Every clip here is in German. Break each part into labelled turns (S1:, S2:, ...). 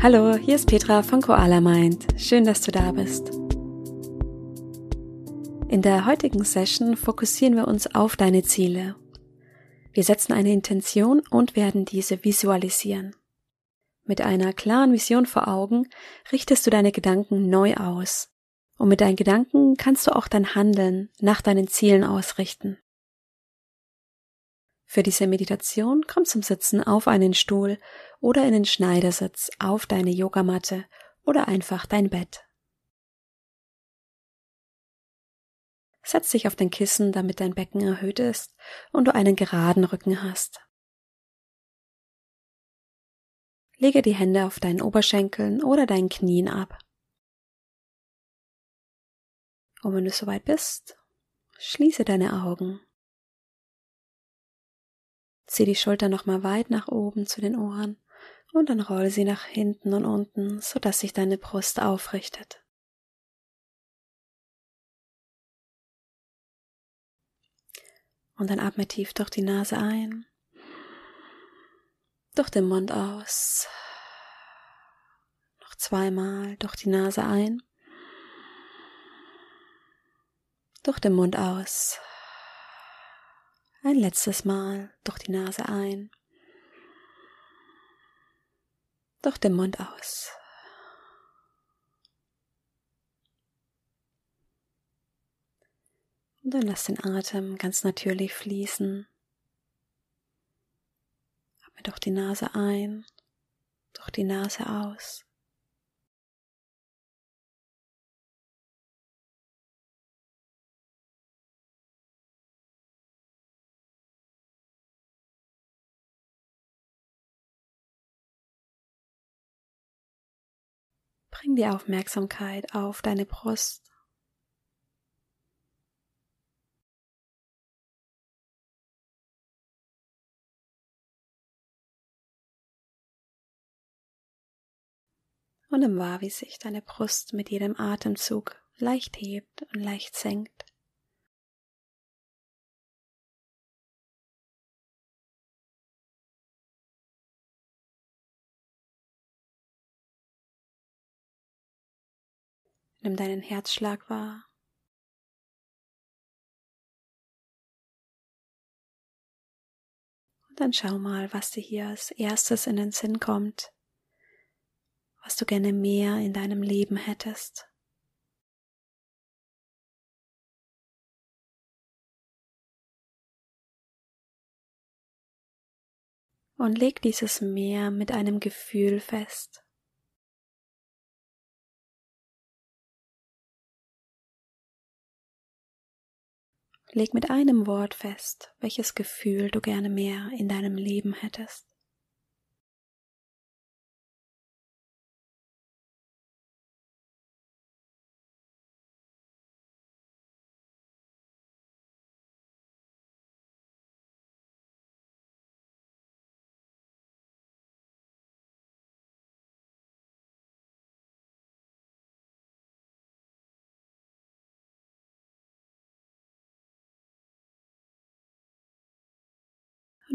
S1: Hallo, hier ist Petra von Koala Mind. Schön, dass du da bist. In der heutigen Session fokussieren wir uns auf deine Ziele. Wir setzen eine Intention und werden diese visualisieren. Mit einer klaren Vision vor Augen richtest du deine Gedanken neu aus. Und mit deinen Gedanken kannst du auch dein Handeln nach deinen Zielen ausrichten. Für diese Meditation komm zum Sitzen auf einen Stuhl oder in den Schneidersitz auf deine Yogamatte oder einfach dein Bett. Setz dich auf dein Kissen, damit dein Becken erhöht ist und du einen geraden Rücken hast. Lege die Hände auf deinen Oberschenkeln oder deinen Knien ab. Und wenn du soweit bist, schließe deine Augen. Zieh die Schulter nochmal weit nach oben zu den Ohren und dann roll sie nach hinten und unten, sodass sich deine Brust aufrichtet. Und dann atme tief durch die Nase ein, durch den Mund aus, noch zweimal durch die Nase ein, durch den Mund aus. Ein letztes Mal durch die Nase ein, durch den Mund aus. Und dann lass den Atem ganz natürlich fließen. Atme durch die Nase ein, durch die Nase aus. Bring die Aufmerksamkeit auf deine Brust. Und nimm wahr, wie sich deine Brust mit jedem Atemzug leicht hebt und leicht senkt. Nimm deinen Herzschlag wahr. Und dann schau mal, was dir hier als erstes in den Sinn kommt, was du gerne mehr in deinem Leben hättest. Und leg dieses Meer mit einem Gefühl fest. Leg mit einem Wort fest, welches Gefühl du gerne mehr in deinem Leben hättest.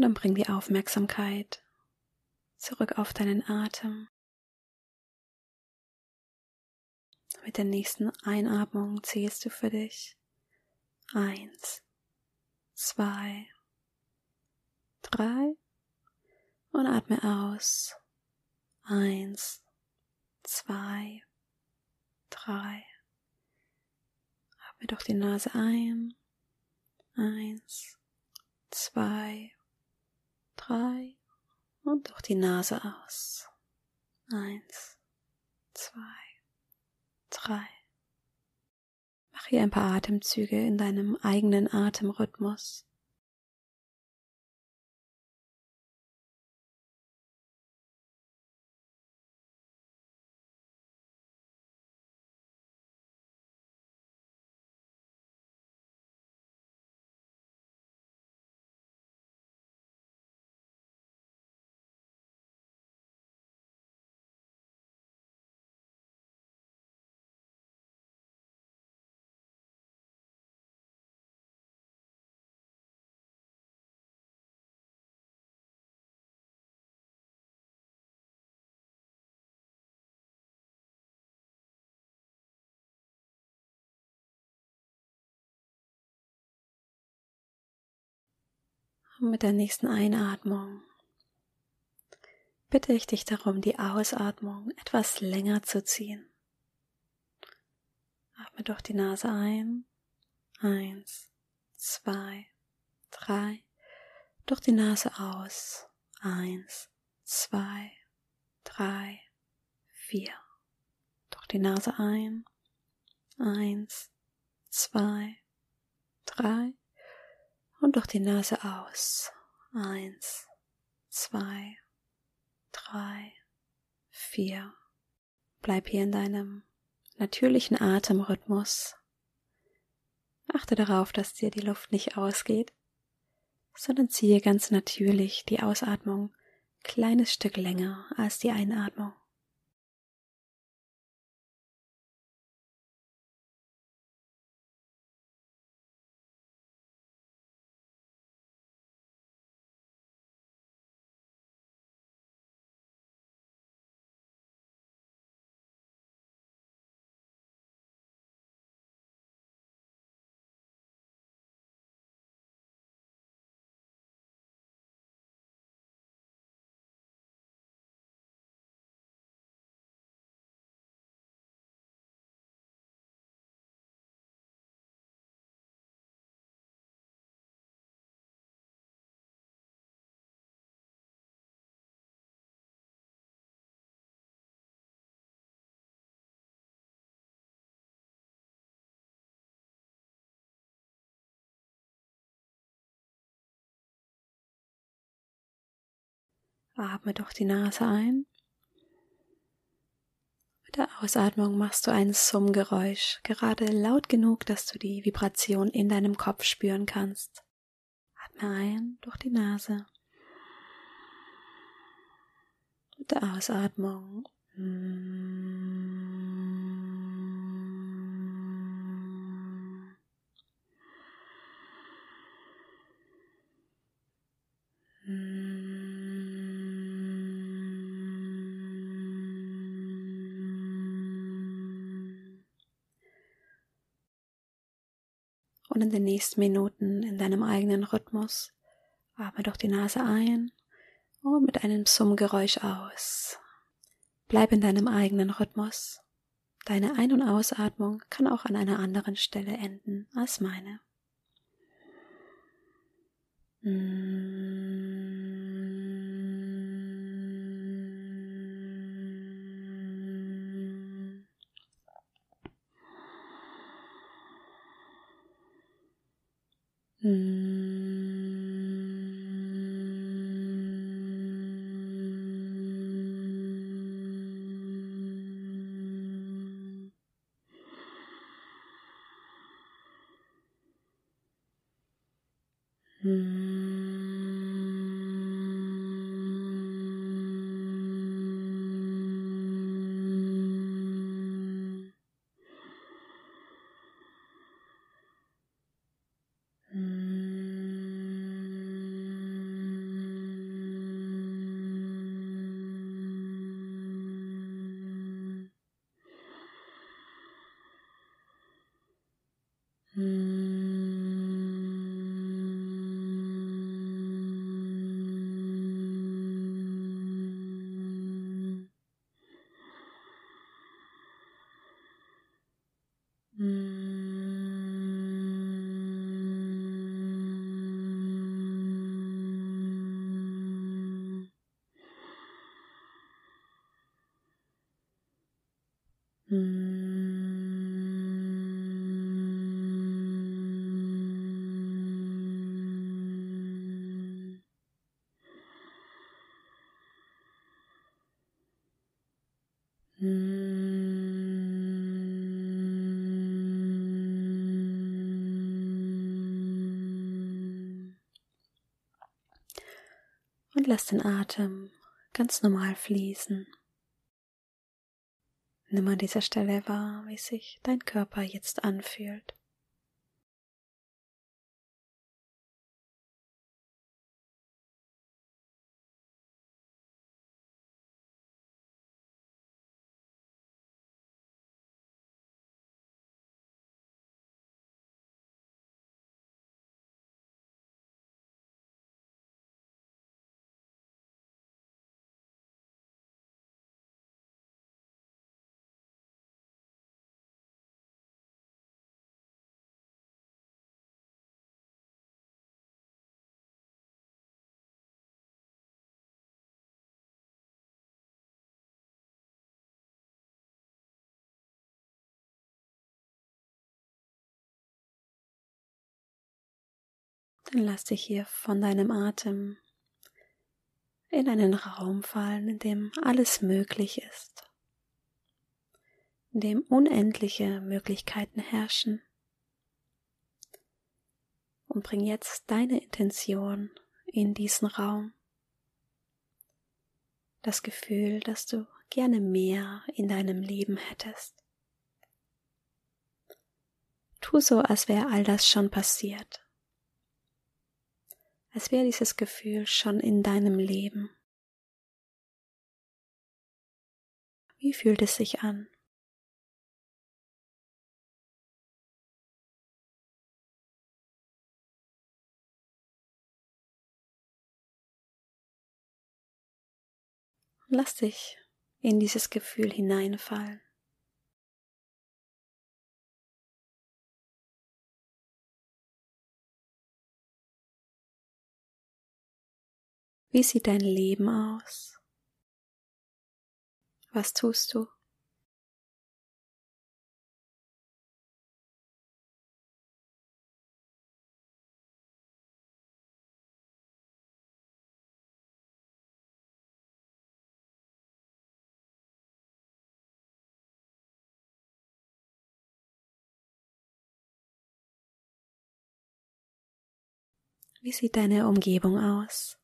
S1: Und bring die Aufmerksamkeit zurück auf deinen Atem. Mit der nächsten Einatmung zählst du für dich. Eins, zwei, drei und atme aus. Eins, zwei, drei. Atme durch die Nase ein. Eins, zwei, drei und durch die Nase aus. Eins, zwei, drei. Mach hier ein paar Atemzüge in deinem eigenen Atemrhythmus. Und mit der nächsten Einatmung bitte ich dich darum, die Ausatmung etwas länger zu ziehen. Atme durch die Nase ein. Eins, zwei, drei. Durch die Nase aus. Eins, zwei, drei, vier. Durch die Nase ein. Eins, zwei, drei. Und durch die Nase aus. Eins, zwei, drei, vier. Bleib hier in deinem natürlichen Atemrhythmus. Achte darauf, dass dir die Luft nicht ausgeht, sondern ziehe ganz natürlich die Ausatmung kleines Stück länger als die Einatmung. Atme durch die Nase ein. Mit der Ausatmung machst du ein Summgeräusch, gerade laut genug, dass du die Vibration in deinem Kopf spüren kannst. Atme ein durch die Nase. Mit der Ausatmung. Und in den nächsten Minuten in deinem eigenen Rhythmus atme durch die Nase ein und mit einem Summgeräusch aus. Bleib in deinem eigenen Rhythmus. Deine Ein- und Ausatmung kann auch an einer anderen Stelle enden als meine. Mm. Und lass den Atem ganz normal fließen. Nimm an dieser Stelle wahr, wie sich dein Körper jetzt anfühlt. Lass dich hier von deinem Atem in einen Raum fallen, in dem alles möglich ist, in dem unendliche Möglichkeiten herrschen. Und bring jetzt deine Intention in diesen Raum. Das Gefühl, dass du gerne mehr in deinem Leben hättest. Tu so, als wäre all das schon passiert als wäre dieses Gefühl schon in deinem Leben. Wie fühlt es sich an? Lass dich in dieses Gefühl hineinfallen. Wie sieht dein Leben aus? Was tust du? Wie sieht deine Umgebung aus?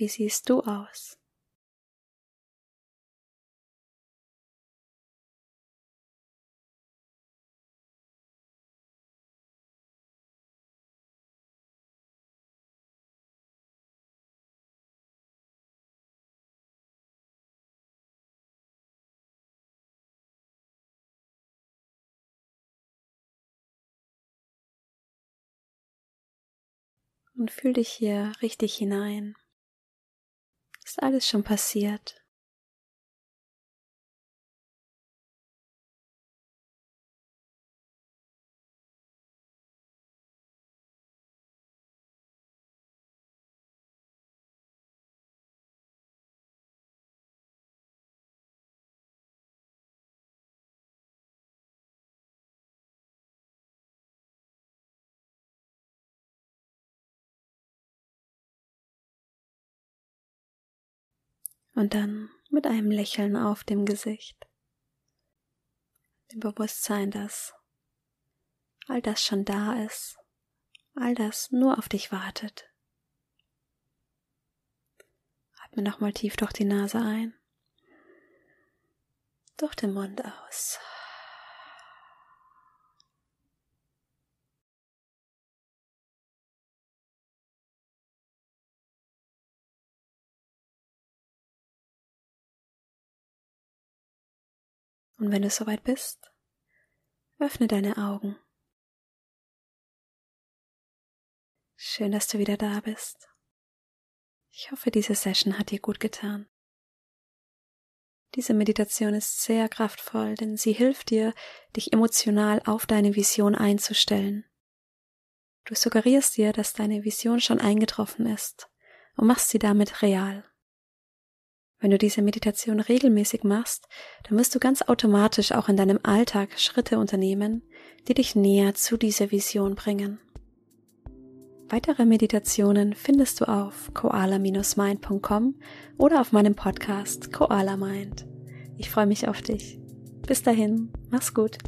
S1: Wie siehst du aus? und fühl dich hier richtig hinein. Ist alles schon passiert. Und dann mit einem Lächeln auf dem Gesicht. Dem Bewusstsein, dass all das schon da ist, all das nur auf dich wartet. Atme nochmal tief durch die Nase ein, durch den Mund aus. Und wenn du soweit bist, öffne deine Augen. Schön, dass du wieder da bist. Ich hoffe, diese Session hat dir gut getan. Diese Meditation ist sehr kraftvoll, denn sie hilft dir, dich emotional auf deine Vision einzustellen. Du suggerierst dir, dass deine Vision schon eingetroffen ist und machst sie damit real. Wenn du diese Meditation regelmäßig machst, dann wirst du ganz automatisch auch in deinem Alltag Schritte unternehmen, die dich näher zu dieser Vision bringen. Weitere Meditationen findest du auf koala-mind.com oder auf meinem Podcast Koala Mind. Ich freue mich auf dich. Bis dahin, mach's gut.